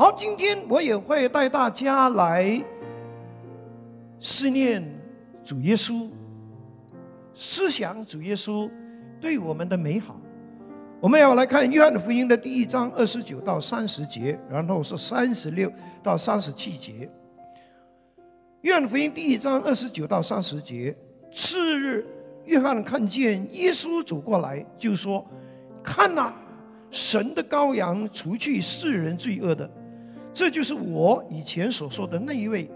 好，今天我也会带大家来思念主耶稣，思想主耶稣对我们的美好。我们要来看约翰福音的第一章二十九到三十节，然后是三十六到三十七节。约翰福音第一章二十九到三十节，次日，约翰看见耶稣走过来，就说：“看呐，神的羔羊，除去世人罪恶的。这就是我以前所说的那一位。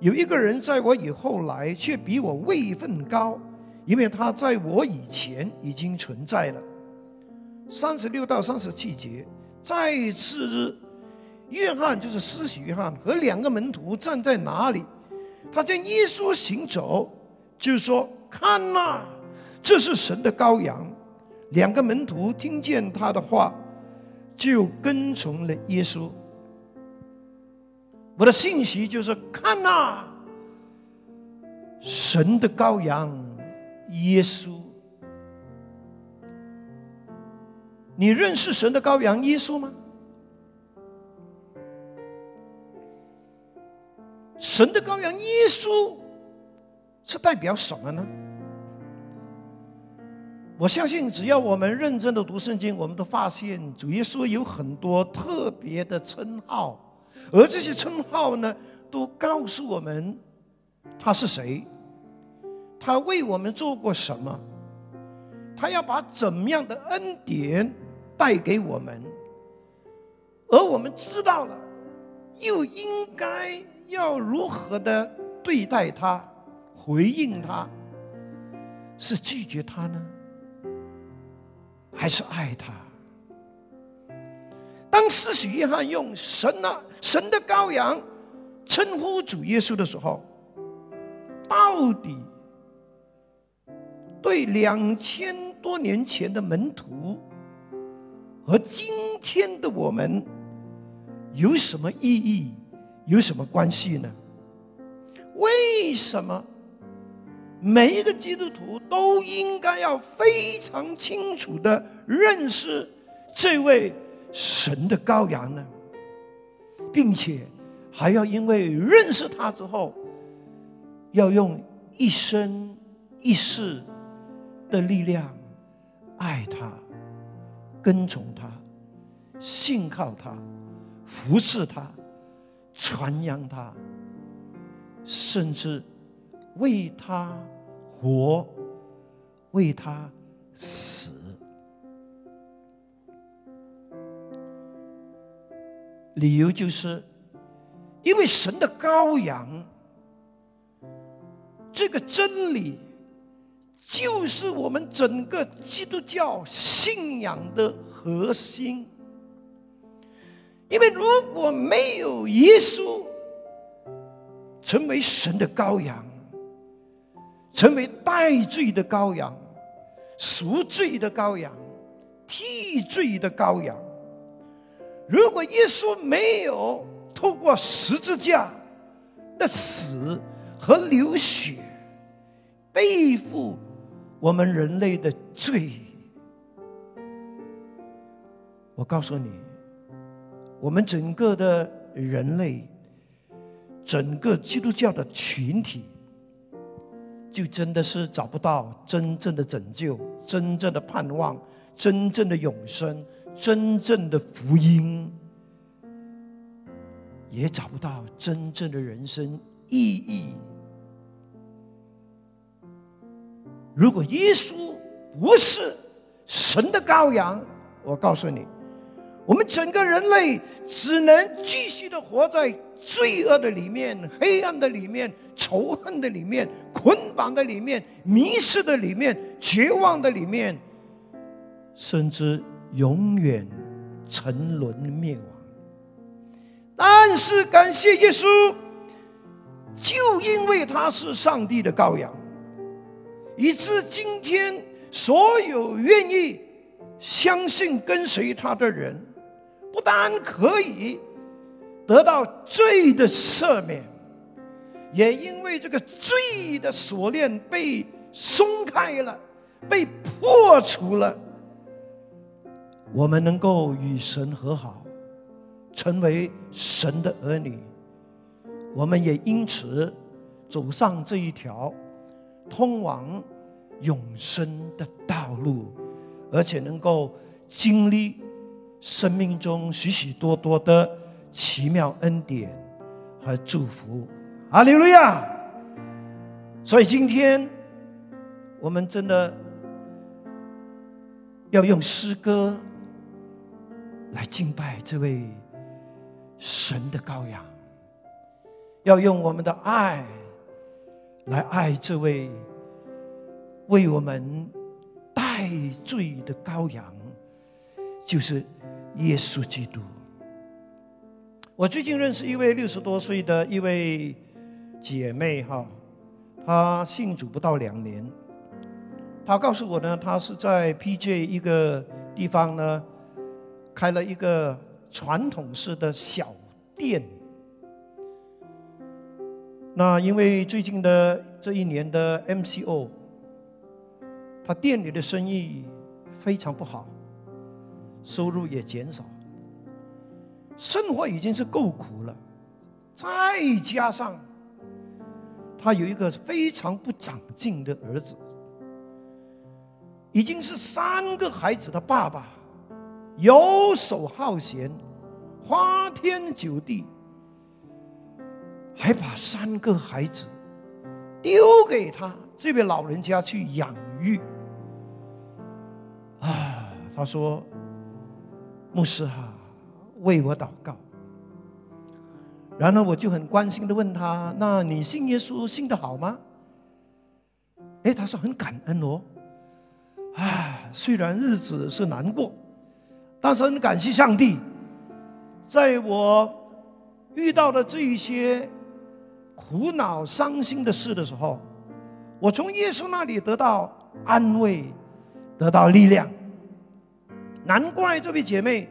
有一个人在我以后来，却比我位分高，因为他在我以前已经存在了。”三十六到三十七节，再次，约翰就是施洗约翰和两个门徒站在哪里？他见耶稣行走，就说：“看呐，这是神的羔羊。”两个门徒听见他的话，就跟从了耶稣。我的信息就是：看呐，神的羔羊，耶稣。你认识神的羔羊耶稣吗？神的羔羊耶稣是代表什么呢？我相信，只要我们认真的读圣经，我们都发现主耶稣有很多特别的称号，而这些称号呢，都告诉我们他是谁，他为我们做过什么，他要把怎么样的恩典带给我们，而我们知道了，又应该。要如何的对待他，回应他？是拒绝他呢，还是爱他？当施洗约翰用“神啊，神的羔羊”称呼主耶稣的时候，到底对两千多年前的门徒和今天的我们有什么意义？有什么关系呢？为什么每一个基督徒都应该要非常清楚的认识这位神的羔羊呢？并且还要因为认识他之后，要用一生一世的力量爱他、跟从他、信靠他、服侍他。传扬他，甚至为他活，为他死。理由就是，因为神的羔羊，这个真理，就是我们整个基督教信仰的核心。因为如果没有耶稣成为神的羔羊，成为代罪的羔羊、赎罪的羔羊、替罪的羔羊，如果耶稣没有透过十字架的死和流血背负我们人类的罪，我告诉你。我们整个的人类，整个基督教的群体，就真的是找不到真正的拯救、真正的盼望、真正的永生、真正的福音，也找不到真正的人生意义。如果耶稣不是神的羔羊，我告诉你。我们整个人类只能继续的活在罪恶的里面、黑暗的里面、仇恨的里面、捆绑的里面、迷失的里面、绝望的里面，甚至永远沉沦灭亡。但是感谢耶稣，就因为他是上帝的羔羊，以致今天所有愿意相信跟随他的人。不但可以得到罪的赦免，也因为这个罪的锁链被松开了，被破除了，我们能够与神和好，成为神的儿女，我们也因此走上这一条通往永生的道路，而且能够经历生命中许许多多的奇妙恩典和祝福。阿利路亚！所以今天我们真的要用诗歌来敬拜这位。神的羔羊，要用我们的爱来爱这位为我们代罪的羔羊，就是耶稣基督。我最近认识一位六十多岁的一位姐妹，哈，她信主不到两年，她告诉我呢，她是在 PJ 一个地方呢，开了一个。传统式的小店，那因为最近的这一年的 MCO，他店里的生意非常不好，收入也减少，生活已经是够苦了，再加上他有一个非常不长进的儿子，已经是三个孩子的爸爸。游手好闲，花天酒地，还把三个孩子丢给他这位老人家去养育。啊，他说：“牧师哈，为我祷告。”然后我就很关心的问他：“那你信耶稣信的好吗？”哎，他说很感恩哦。啊，虽然日子是难过。但是很感谢上帝，在我遇到的这一些苦恼、伤心的事的时候，我从耶稣那里得到安慰，得到力量。难怪这位姐妹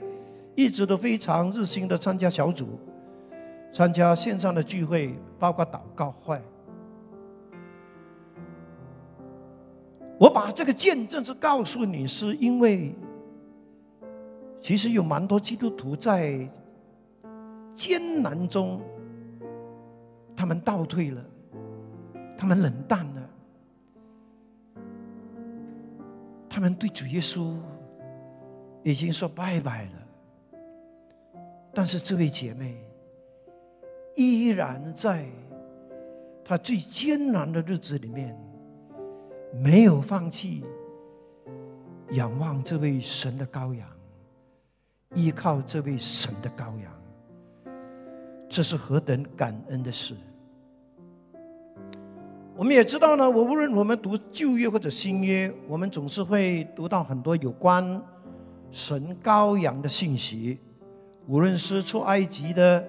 一直都非常热心的参加小组，参加线上的聚会，包括祷告会。我把这个见证是告诉你，是因为。其实有蛮多基督徒在艰难中，他们倒退了，他们冷淡了，他们对主耶稣已经说拜拜了。但是这位姐妹依然在她最艰难的日子里面，没有放弃仰望这位神的羔羊。依靠这位神的羔羊，这是何等感恩的事！我们也知道呢，我无论我们读旧约或者新约，我们总是会读到很多有关神羔羊的信息。无论是出埃及的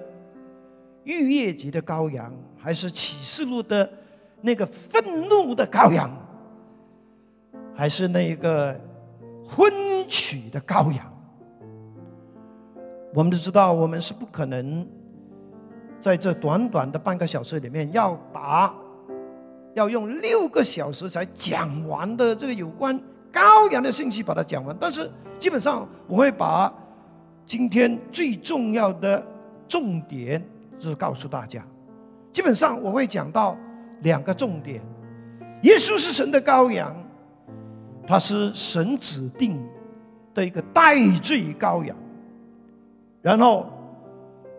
逾越节的羔羊，还是启示录的那个愤怒的羔羊，还是那一个婚娶的羔羊。我们都知道，我们是不可能在这短短的半个小时里面，要把要用六个小时才讲完的这个有关羔羊的信息把它讲完。但是基本上我会把今天最重要的重点就是告诉大家。基本上我会讲到两个重点：耶稣是神的羔羊，他是神指定的一个代罪羔羊。然后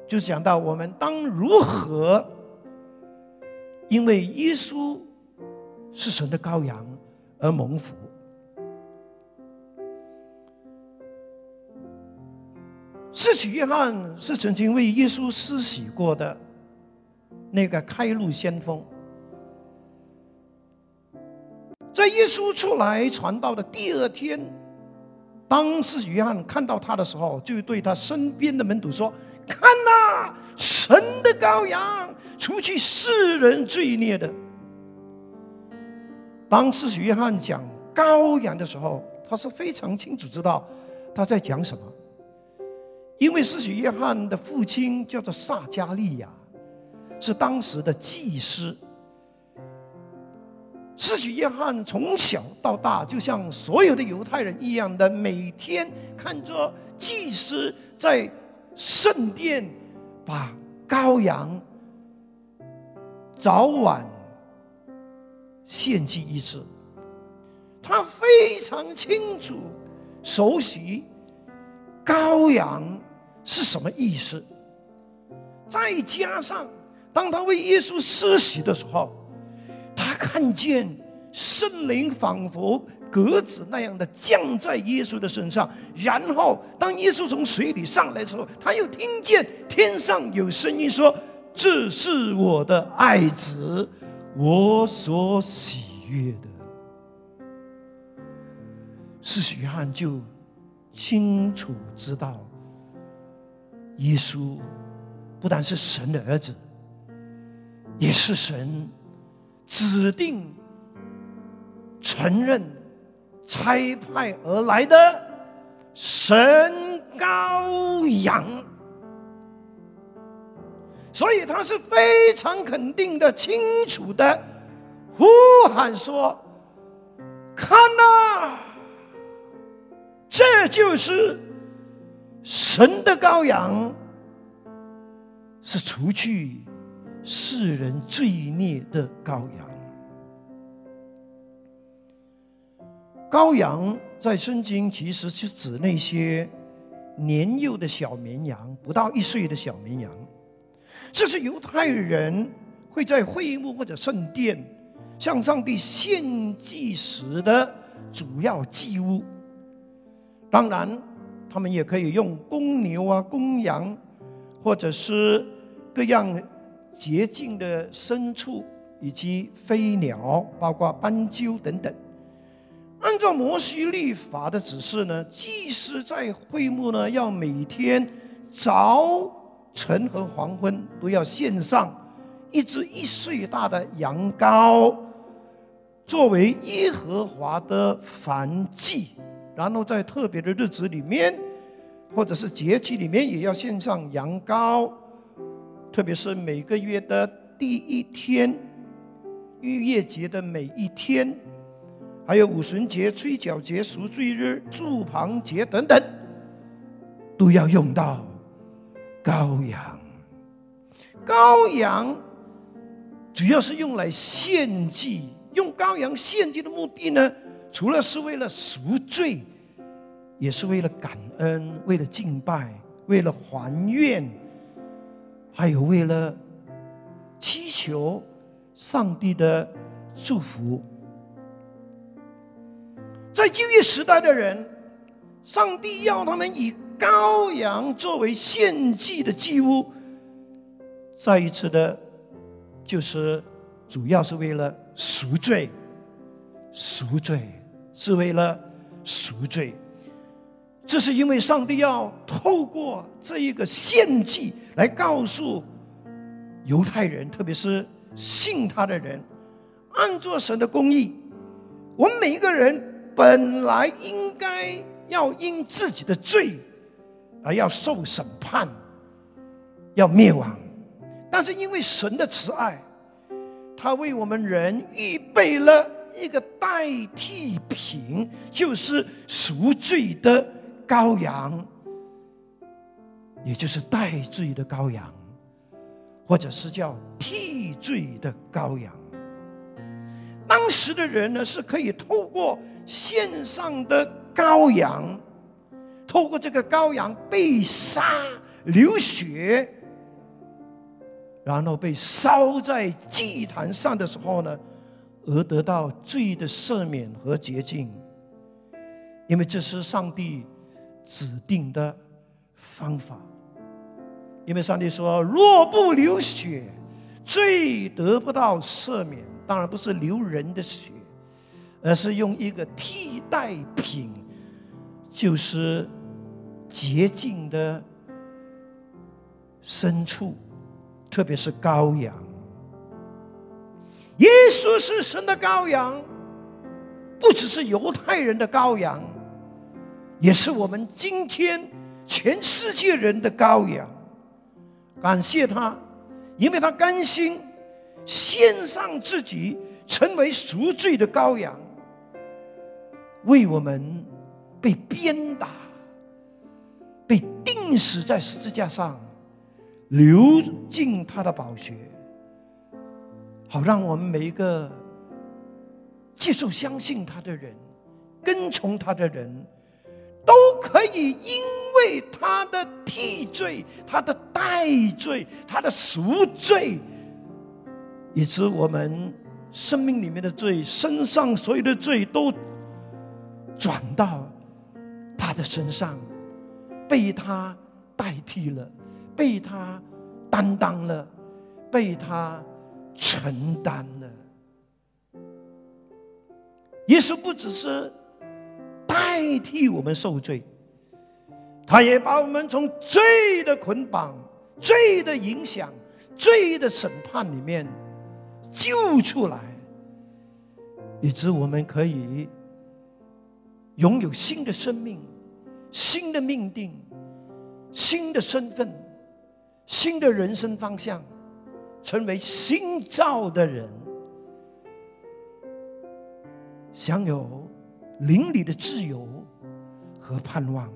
就讲到我们当如何，因为耶稣是神的羔羊而蒙福。施洗约翰是曾经为耶稣施洗过的那个开路先锋，在耶稣出来传道的第二天。当时约翰看到他的时候，就对他身边的门徒说：“看呐，神的羔羊，除去世人罪孽的。”当时约翰讲羔羊的时候，他是非常清楚知道他在讲什么，因为施洗约翰的父亲叫做撒加利亚，是当时的祭司。施洗约翰从小到大，就像所有的犹太人一样的，每天看着祭司在圣殿，把羔羊早晚献祭一次。他非常清楚、熟悉羔羊是什么意思。再加上，当他为耶稣施洗的时候，看见圣灵仿佛鸽子那样的降在耶稣的身上。然后，当耶稣从水里上来的时候，他又听见天上有声音说：“这是我的爱子，我所喜悦的。”施洗约翰就清楚知道，耶稣。不但是神的儿子，也是神指定、承认、差派而来的神羔羊，所以他是非常肯定的、清楚的呼喊说：“看呐，这就是神的羔羊。”是除去世人罪孽的羔羊。羔羊在圣经其实是指那些年幼的小绵羊，不到一岁的小绵羊。这是犹太人会在会幕或者圣殿向上帝献祭时的主要祭物。当然，他们也可以用公牛啊、公羊，或者是。各样洁净的牲畜以及飞鸟，包括斑鸠等等。按照摩西律法的指示呢，祭司在会幕呢，要每天早晨和黄昏都要献上一只一岁大的羊羔，作为耶和华的燔祭。然后在特别的日子里面，或者是节期里面，也要献上羊羔。特别是每个月的第一天，逾越节的每一天，还有五旬节、吹角节、赎罪日、祝棚节等等，都要用到羔羊。羔羊主要是用来献祭，用羔羊献祭的目的呢，除了是为了赎罪，也是为了感恩、为了敬拜、为了还愿。还有为了祈求上帝的祝福，在旧约时代的人，上帝要他们以羔羊作为献祭的祭物。再一次的，就是主要是为了赎罪，赎罪是为了赎罪。这是因为上帝要透过这一个献祭来告诉犹太人，特别是信他的人，按照神的公义，我们每一个人本来应该要因自己的罪而要受审判，要灭亡，但是因为神的慈爱，他为我们人预备了一个代替品，就是赎罪的。羔羊，也就是代罪的羔羊，或者是叫替罪的羔羊。当时的人呢，是可以透过线上的羔羊，透过这个羔羊被杀流血，然后被烧在祭坛上的时候呢，而得到罪的赦免和洁净，因为这是上帝。指定的方法，因为上帝说：“若不流血，罪得不到赦免。”当然不是流人的血，而是用一个替代品，就是洁净的牲畜，特别是羔羊。耶稣是神的羔羊，不只是犹太人的羔羊。也是我们今天全世界人的羔羊，感谢他，因为他甘心献上自己，成为赎罪的羔羊，为我们被鞭打、被钉死在十字架上，流尽他的宝血，好让我们每一个接受、相信他的人、跟从他的人，都可以因为他的替罪、他的代罪、他的赎罪，以致我们生命里面的罪、身上所有的罪都转到他的身上。被他代替了，被他担当了，被他承担了。耶稣不只是代替我们受罪，他也把我们从罪的捆绑、罪的影响、罪的审判里面救出来，以致我们可以拥有新的生命。新的命定，新的身份，新的人生方向，成为新造的人，享有邻里的自由和盼望。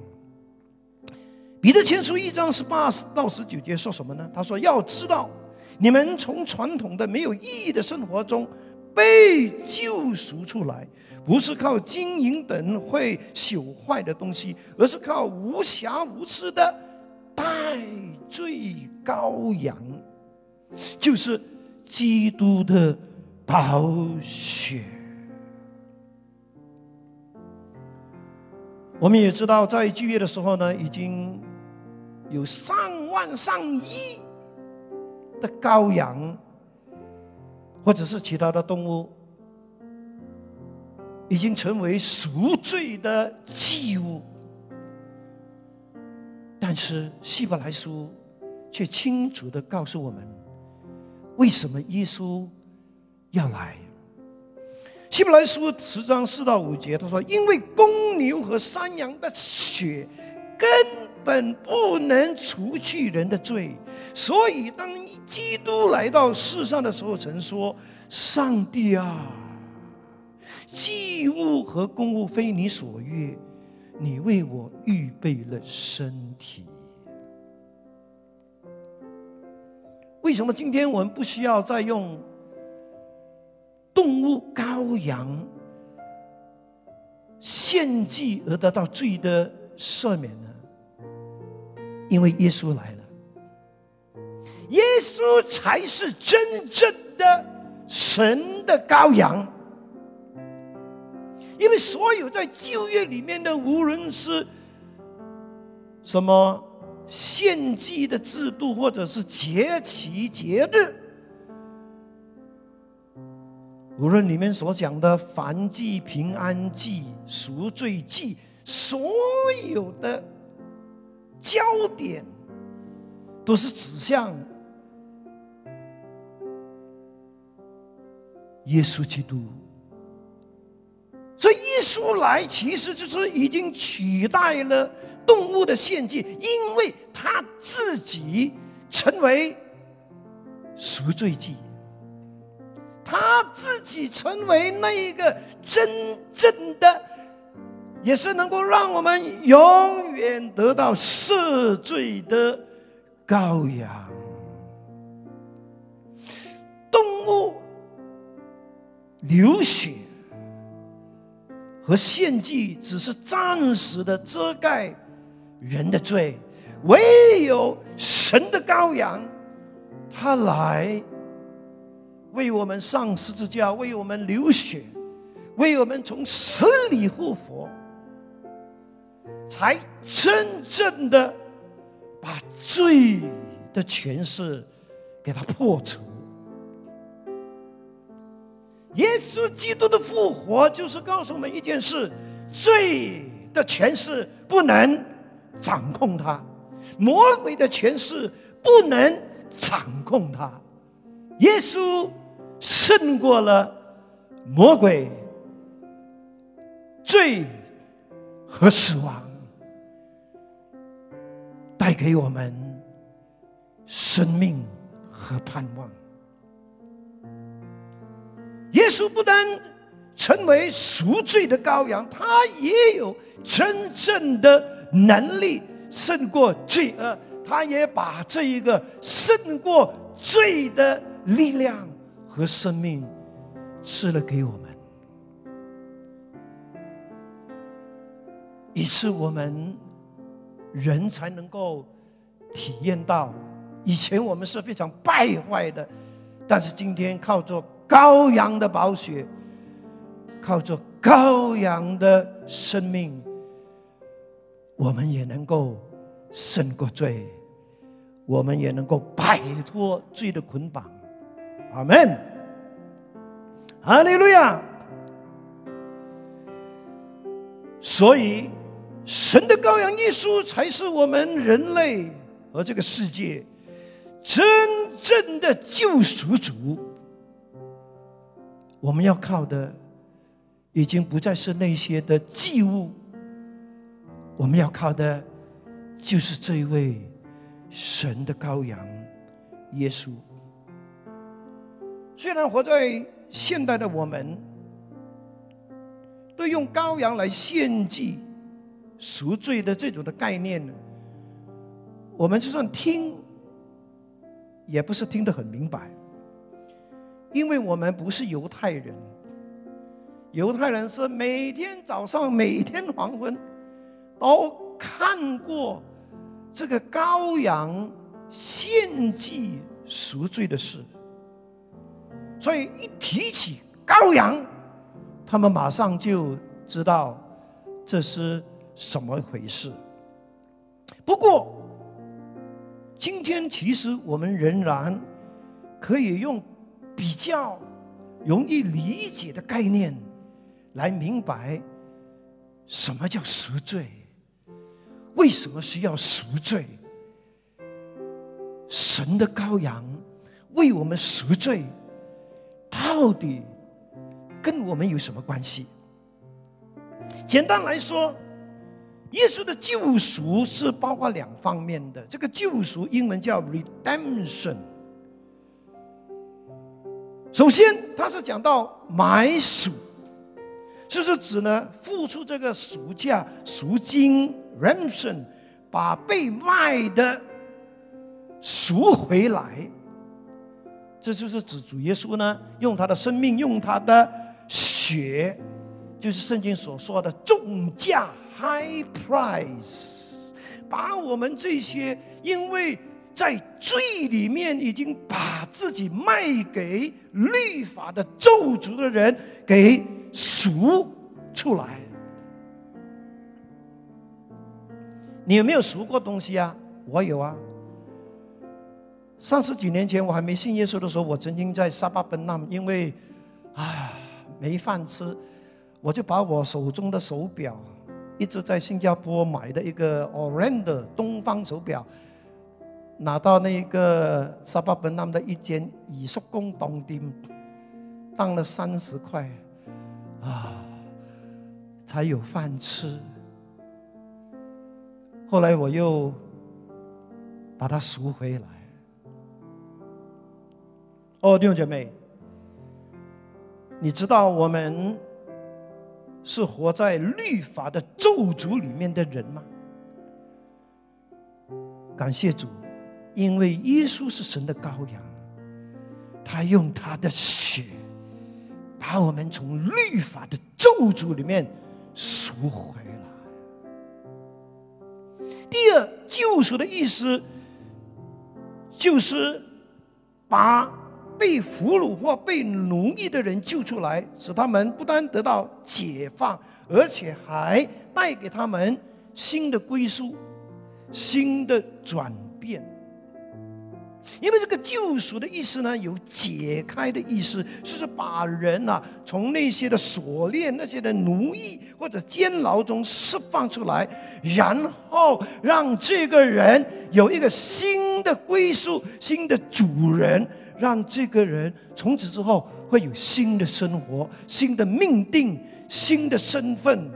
彼得前书一章十八到十九节说什么呢？他说：“要知道，你们从传统的没有意义的生活中被救赎出来。”不是靠金银等会朽坏的东西，而是靠无瑕无疵的代罪羔羊，就是基督的宝血。我们也知道，在旧约的时候呢，已经有上万上亿的羔羊，或者是其他的动物。已经成为赎罪的祭物，但是希伯来书却清楚的告诉我们，为什么耶稣要来？希伯来书十章四到五节，他说：“因为公牛和山羊的血根本不能除去人的罪，所以当基督来到世上的时候，曾说：‘上帝啊！’”祭物和公物非你所愿，你为我预备了身体。为什么今天我们不需要再用动物羔羊献祭而得到罪的赦免呢？因为耶稣来了，耶稣才是真正的神的羔羊。因为所有在旧约里面的，无论是什么献祭的制度，或者是节期节日，无论里面所讲的燔祭、平安祭、赎罪祭，所有的焦点都是指向耶稣基督。所以耶稣来，其实就是已经取代了动物的献祭，因为他自己成为赎罪祭，他自己成为那一个真正的，也是能够让我们永远得到赦罪的羔羊。动物流血。和献祭只是暂时的遮盖人的罪，唯有神的羔羊，他来为我们上十字架，为我们流血，为我们从死里复活，才真正的把罪的权势给他破除。耶稣基督的复活，就是告诉我们一件事：罪的权势不能掌控他，魔鬼的权势不能掌控他。耶稣胜过了魔鬼、罪和死亡，带给我们生命和盼望。耶稣不单成为赎罪的羔羊，他也有真正的能力胜过罪恶，他也把这一个胜过罪的力量和生命赐了给我们，以致我们人才能够体验到，以前我们是非常败坏的，但是今天靠着羔羊的宝血，靠着羔羊的生命。我们也能够胜过罪，我们也能够摆脱罪的捆绑。阿门。哈利路亚。所以，神的羔羊耶稣才是我们人类和这个世界真正的救赎主。我们要靠的，已经不再是那些的祭物。我们要靠的，就是这一位神的羔羊耶稣。虽然活在现代的我们，对用羔羊来献祭赎罪的这种的概念，我们就算听，也不是听得很明白，因为我们不是犹太人。犹太人是每天早上，每天黄昏。都看过这个羔羊献祭赎罪的事，所以一提起羔羊，他们马上就知道这是什么回事。不过，今天其实我们仍然可以用比较容易理解的概念来明白什么叫赎罪。为什么需要赎罪？神的羔羊为我们赎罪，到底跟我们有什么关系？简单来说，耶稣的救赎是包括两方面的。这个救赎英文叫 redemption。首先，他是讲到买赎。就是指呢，付出这个赎价、赎金 （ransom），把被卖的赎回来。这就是指主耶稣呢，用他的生命，用他的血，就是圣经所说的重价 （high price），把我们这些因为在罪里面已经把自己卖给律法的咒诅的人给。赎出来，你有没有赎过东西啊？我有啊。三十几年前我还没信耶稣的时候，我曾经在沙巴奔纳，因为啊没饭吃，我就把我手中的手表，一直在新加坡买的一个 Orando 东方手表，拿到那个沙巴奔纳的一间以速工当店，当了三十块。啊，才有饭吃。后来我又把它赎回来。哦，弟兄姐妹，你知道我们是活在律法的咒诅里面的人吗？感谢主，因为耶稣是神的羔羊，他用他的血。把我们从律法的咒诅里面赎回来。第二，救赎的意思就是把被俘虏或被奴役的人救出来，使他们不但得到解放，而且还带给他们新的归宿、新的转变。因为这个救赎的意思呢，有解开的意思，就是把人呐从那些的锁链、那些的奴役或者监牢中释放出来，然后让这个人有一个新的归宿、新的主人，让这个人从此之后会有新的生活、新的命定、新的身份。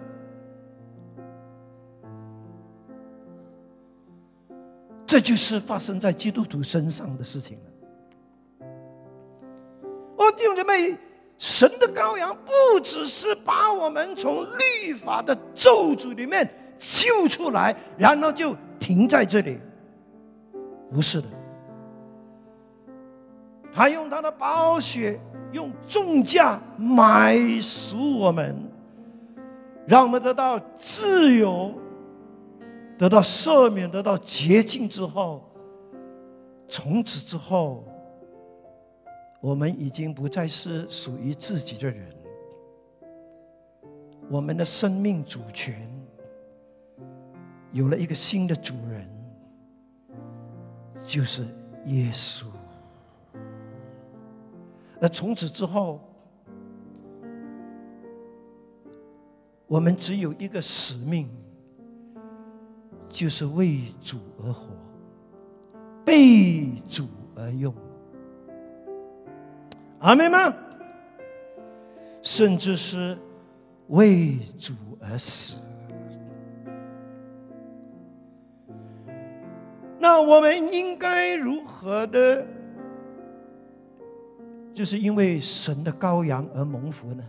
这就是发生在基督徒身上的事情了。哦，弟兄姐妹，神的羔羊不只是把我们从律法的咒诅里面救出来，然后就停在这里，不是的。他用他的宝血，用重价买赎我们，让我们得到自由，得到赦免，得到洁净之后，从此之后，我们已经不再是属于自己的人，我们的生命主权有了一个新的主人，就是耶稣。而从此之后，我们只有一个使命，就是为主而活，被主而用。阿妹们，甚至是为主而死。那我们应该如何的？就是因为神的羔羊而蒙福呢。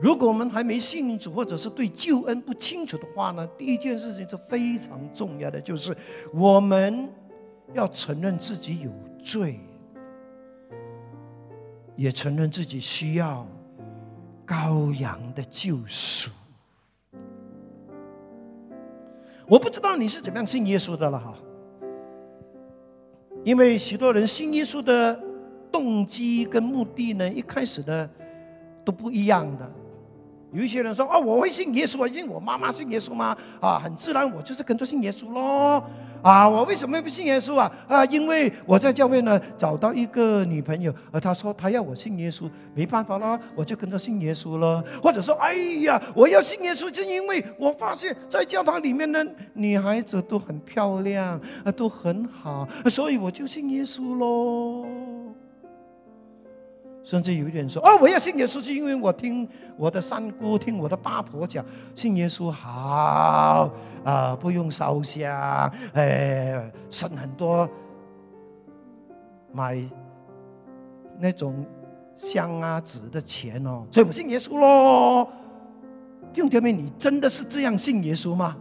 如果我们还没信主，或者是对救恩不清楚的话呢，第一件事情是非常重要的，就是我们要承认自己有罪，也承认自己需要羔羊的救赎。我不知道你是怎么样信耶稣的了哈。因为许多人新艺术的动机跟目的呢，一开始呢都不一样的。有一些人说：“啊，我会信耶稣啊，因为我妈妈信耶稣吗？啊，很自然，我就是跟着信耶稣喽。啊，我为什么不信耶稣啊？啊，因为我在教会呢找到一个女朋友，而她说她要我信耶稣，没办法啦，我就跟着信耶稣了。或者说，哎呀，我要信耶稣，就因为我发现，在教堂里面的女孩子都很漂亮，啊，都很好，所以我就信耶稣喽。”甚至有一点说：“哦，我要信耶稣，是因为我听我的三姑、听我的八婆讲，信耶稣好啊，不用烧香，哎，省很多买那种香啊纸的钱哦，所以我信耶稣喽。”弟兄姐妹，你真的是这样信耶稣吗？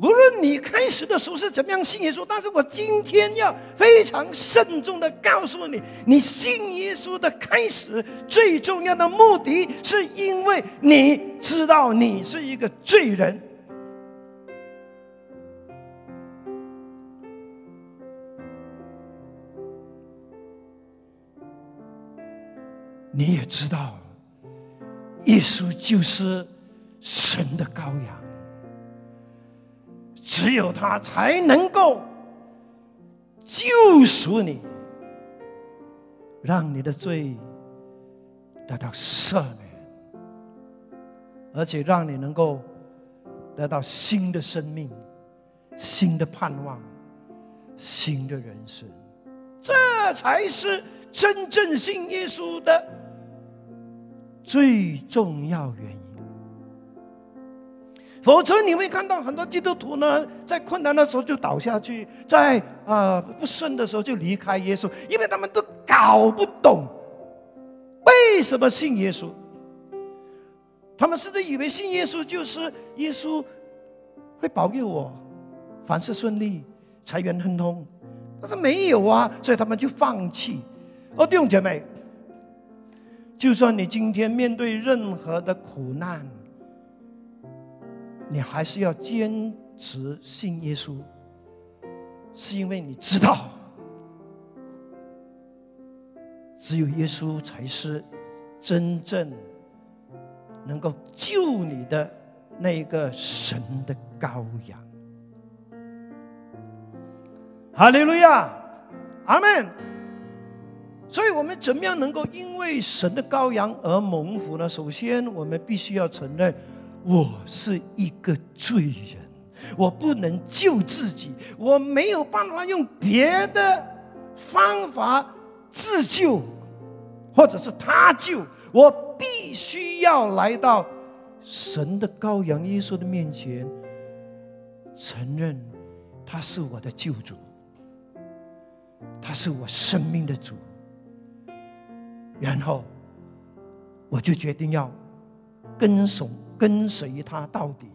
无论你开始的时候是怎么样信耶稣，但是我今天要非常慎重的告诉你，你信耶稣的开始最重要的目的是因为你知道你是一个罪人，你也知道耶稣就是神的羔羊。只有他才能够救赎你，让你的罪得到赦免，而且让你能够得到新的生命、新的盼望、新的人生。这才是真正信耶稣的最重要原因。否则你会看到很多基督徒呢，在困难的时候就倒下去，在啊不顺的时候就离开耶稣，因为他们都搞不懂为什么信耶稣。他们甚至以为信耶稣就是耶稣会保佑我，凡事顺利，财源亨通，但是没有啊，所以他们就放弃。哦，弟兄姐妹，就算你今天面对任何的苦难，你还是要坚持信耶稣，是因为你知道，只有耶稣才是真正能够救你的那一个神的羔羊。哈利路亚，阿门。所以我们怎么样能够因为神的羔羊而蒙福呢？首先，我们必须要承认。我是一个罪人，我不能救自己，我没有办法用别的方法自救，或者是他救，我必须要来到神的羔羊耶稣的面前，承认他是我的救主，他是我生命的主，然后我就决定要跟从跟随他到底。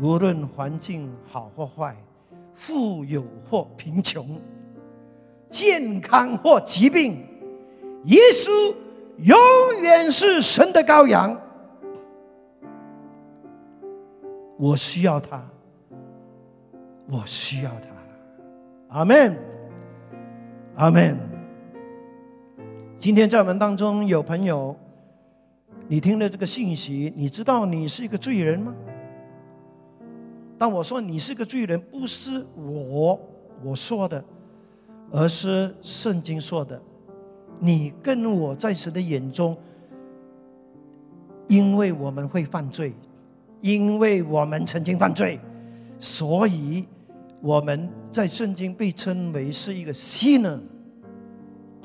无论环境好或坏，富有或贫穷，健康或疾病，耶稣永远是神的羔羊。我需要他，我需要他。阿门，阿门。今天在我们当中有朋友，你听了这个信息，你知道你是一个罪人吗？当我说你是个罪人，不是我我说的，而是圣经说的。你跟我在神的眼中，因为我们会犯罪，因为我们曾经犯罪，所以我们在圣经被称为是一个新的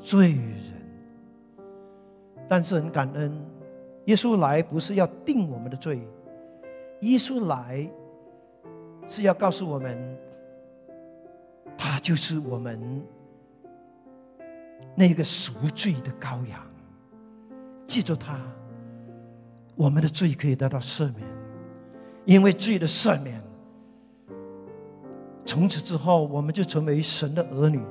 罪人。但是很感恩，耶稣来不是要定我们的罪，耶稣来。是要告诉我们，他就是我们那个赎罪的羔羊。记住他，我们的罪可以得到赦免，因为罪的赦免，从此之后我们就成为神的儿女。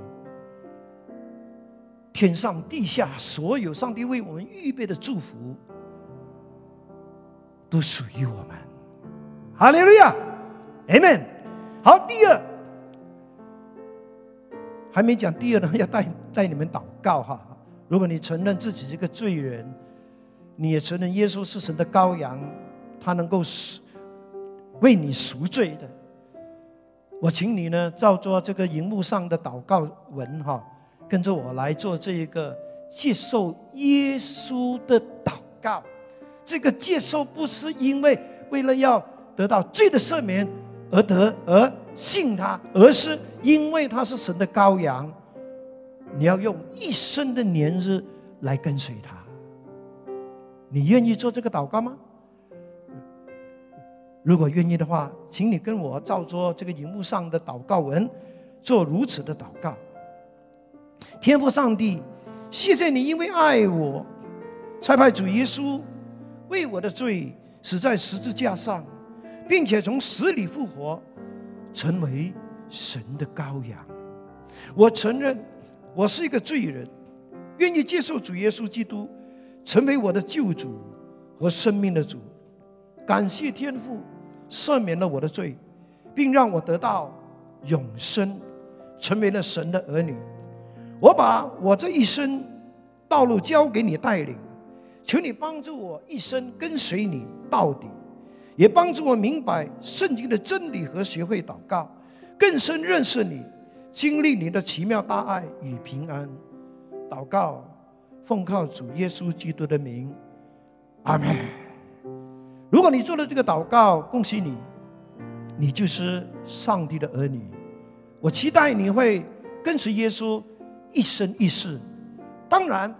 天上地下所有上帝为我们预备的祝福，都属于我们。哈利路亚。Amen。好，第二还没讲第二呢，要带带你们祷告哈。如果你承认自己是个罪人，你也承认耶稣是神的羔羊，他能够赎为你赎罪的。我请你呢，照着这个荧幕上的祷告文哈，跟着我来做这一个接受耶稣的祷告。这个接受不是因为为了要得到罪的赦免。而得而信他，而是因为他是神的羔羊，你要用一生的年日来跟随他。你愿意做这个祷告吗？如果愿意的话，请你跟我照着这个荧幕上的祷告文，做如此的祷告。天父上帝，谢谢你，因为爱我，差派主耶稣为我的罪死在十字架上。并且从死里复活，成为神的羔羊。我承认我是一个罪人，愿意接受主耶稣基督成为我的救主和生命的主。感谢天父赦免了我的罪，并让我得到永生，成为了神的儿女。我把我这一生道路交给你带领，求你帮助我一生跟随你到底。也帮助我明白圣经的真理和学会祷告，更深认识你，经历你的奇妙大爱与平安。祷告，奉靠主耶稣基督的名，阿门。如果你做了这个祷告，恭喜你，你就是上帝的儿女。我期待你会跟随耶稣一生一世。当然，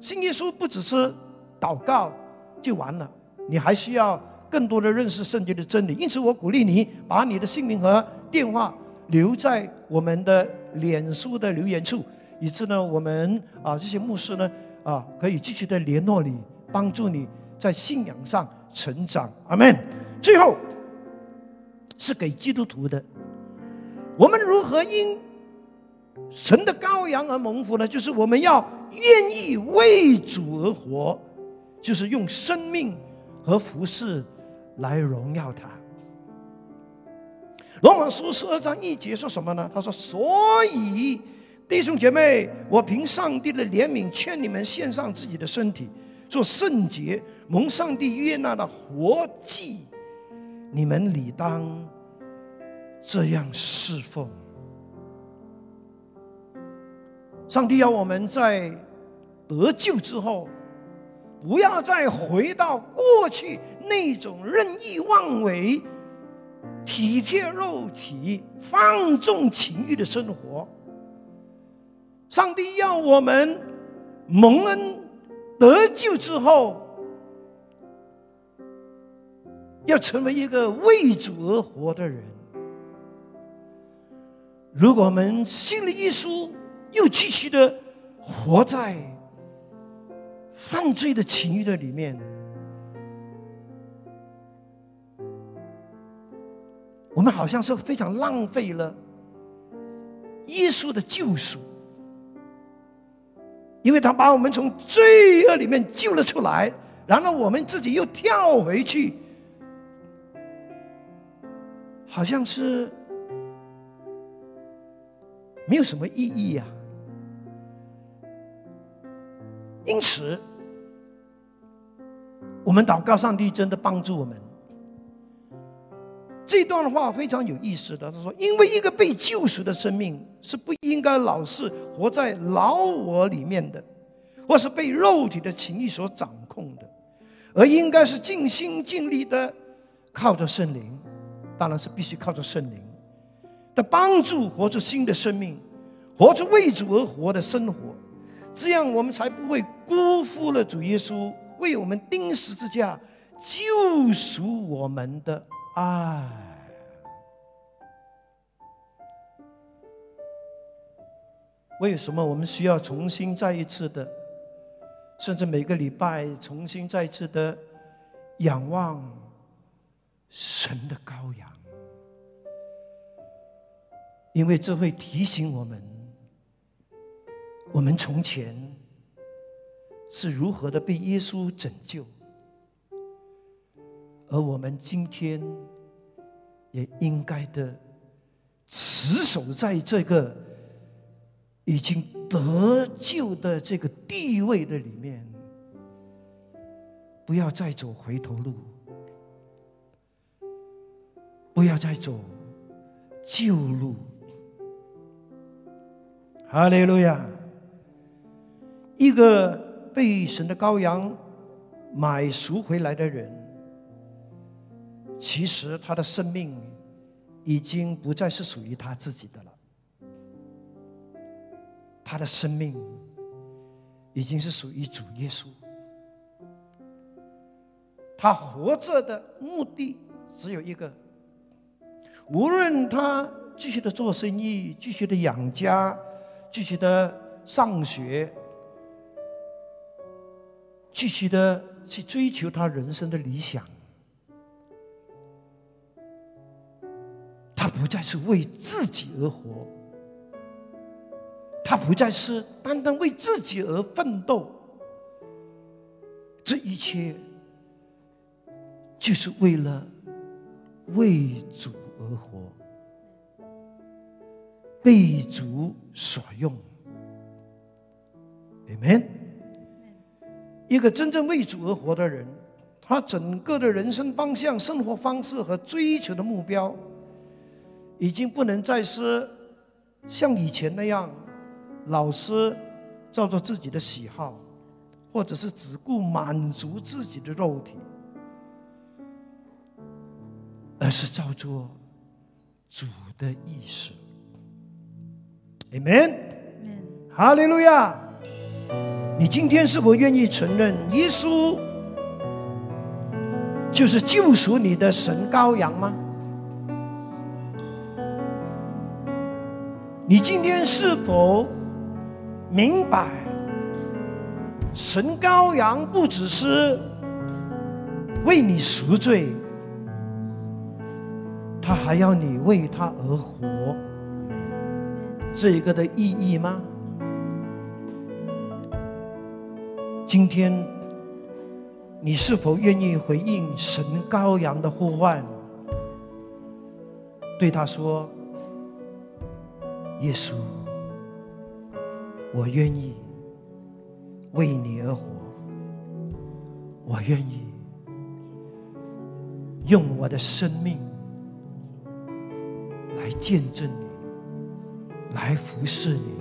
信耶稣不只是祷告就完了，你还需要。更多的认识圣经的真理，因此我鼓励你把你的姓名和电话留在我们的脸书的留言处，以致呢我们啊这些牧师呢啊可以继续的联络你，帮助你在信仰上成长。阿门。最后是给基督徒的，我们如何因神的羔羊而蒙福呢？就是我们要愿意为主而活，就是用生命和服饰。来荣耀他。罗马书十二章一节说什么呢？他说：“所以弟兄姐妹，我凭上帝的怜悯，劝你们献上自己的身体，做圣洁、蒙上帝悦纳的活祭。你们理当这样侍奉。上帝要我们在得救之后。”不要再回到过去那种任意妄为、体贴肉体、放纵情欲的生活。上帝要我们蒙恩得救之后，要成为一个为主而活的人。如果我们信了耶稣，又继续的活在……犯罪的情欲的里面，我们好像是非常浪费了耶稣的救赎，因为他把我们从罪恶里面救了出来，然后我们自己又跳回去。好像是没有什么意义啊。因此。我们祷告，上帝真的帮助我们。这段话非常有意思的，他说：“因为一个被救赎的生命是不应该老是活在老我里面的，或是被肉体的情欲所掌控的，而应该是尽心尽力的靠着圣灵，当然是必须靠着圣灵的帮助，活出新的生命，活出为主而活的生活。”这样，我们才不会辜负了主耶稣为我们钉十字架、救赎我们的爱。为什么我们需要重新再一次的，甚至每个礼拜重新再一次的仰望神的羔羊？因为这会提醒我们。我们从前是如何的被耶稣拯救，而我们今天也应该的持守在这个已经得救的这个地位的里面，不要再走回头路，不要再走旧路。哈利路亚。一个被神的羔羊买赎回来的人，其实他的生命已经不再是属于他自己的了。他的生命已经是属于主耶稣。他活着的目的只有一个：无论他继续的做生意，继续的养家，继续的上学。继续的去追求他人生的理想，他不再是为自己而活，他不再是单单为自己而奋斗，这一切就是为了为主而活，被主所用。Amen。一个真正为主而活的人，他整个的人生方向、生活方式和追求的目标，已经不能再是像以前那样，老是照着自己的喜好，或者是只顾满足自己的肉体，而是照着主的意识。Amen，哈利路亚。你今天是否愿意承认耶稣就是救赎你的神羔羊吗？你今天是否明白神羔羊不只是为你赎罪，他还要你为他而活，这一个的意义吗？今天，你是否愿意回应神羔羊的呼唤？对他说：“耶稣，我愿意为你而活，我愿意用我的生命来见证你，来服侍你，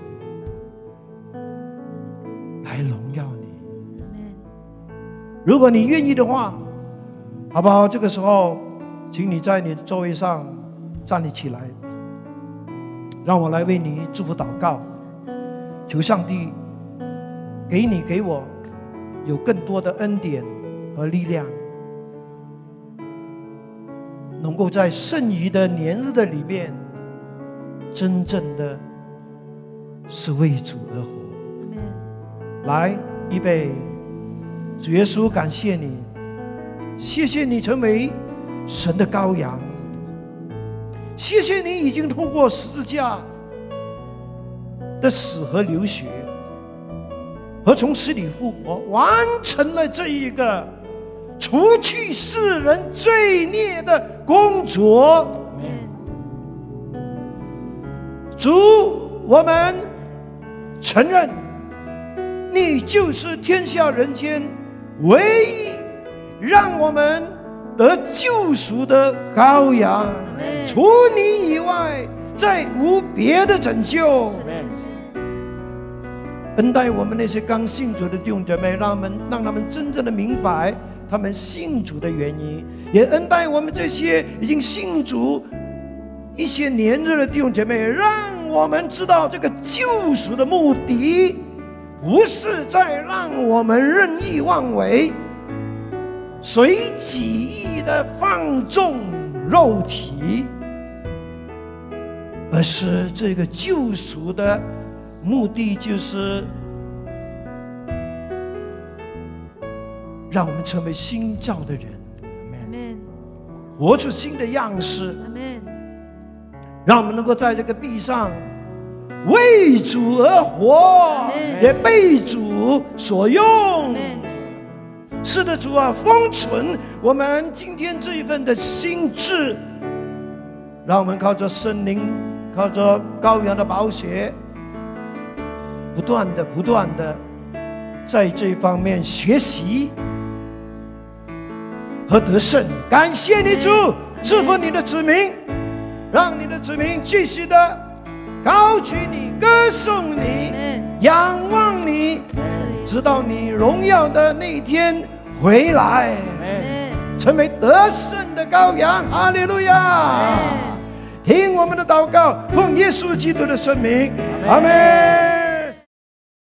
来荣耀你。”如果你愿意的话，好不好？这个时候，请你在你的座位上站立起来，让我来为你祝福祷告，求上帝给你给我有更多的恩典和力量，能够在剩余的年日的里面，真正的是为主而活。来，预备。主耶稣，感谢你，谢谢你成为神的羔羊，谢谢你已经通过十字架的死和流血，和从死里复活，完成了这一个除去世人罪孽的工作。主，我们承认，你就是天下人间唯一让我们得救赎的羔羊。除你以外，再无别的拯救。恩待我们那些刚信主的弟兄姐妹，让他们让他们真正的明白他们信主的原因；也恩待我们这些已经信主一些年日的弟兄姐妹，让我们知道这个救赎的目的，不是在让我们任意妄为、随己意的放纵肉体。而是这个救赎的目的，就是让我们成为新造的人，活出新的样式，让我们能够在这个地上为主而活，也被主所用。是的，主啊，封存我们今天这一份的心智，让我们靠着圣灵。靠着羔羊的宝血，不断的、不断的，在这方面学习和得胜。感谢你主，赐福你的子民，让你的子民继续的高举你、歌颂你、仰望你，直到你荣耀的那一天回来，成为得胜的羔羊。哈利路亚。听我们的祷告，奉耶稣基督的圣名，阿门。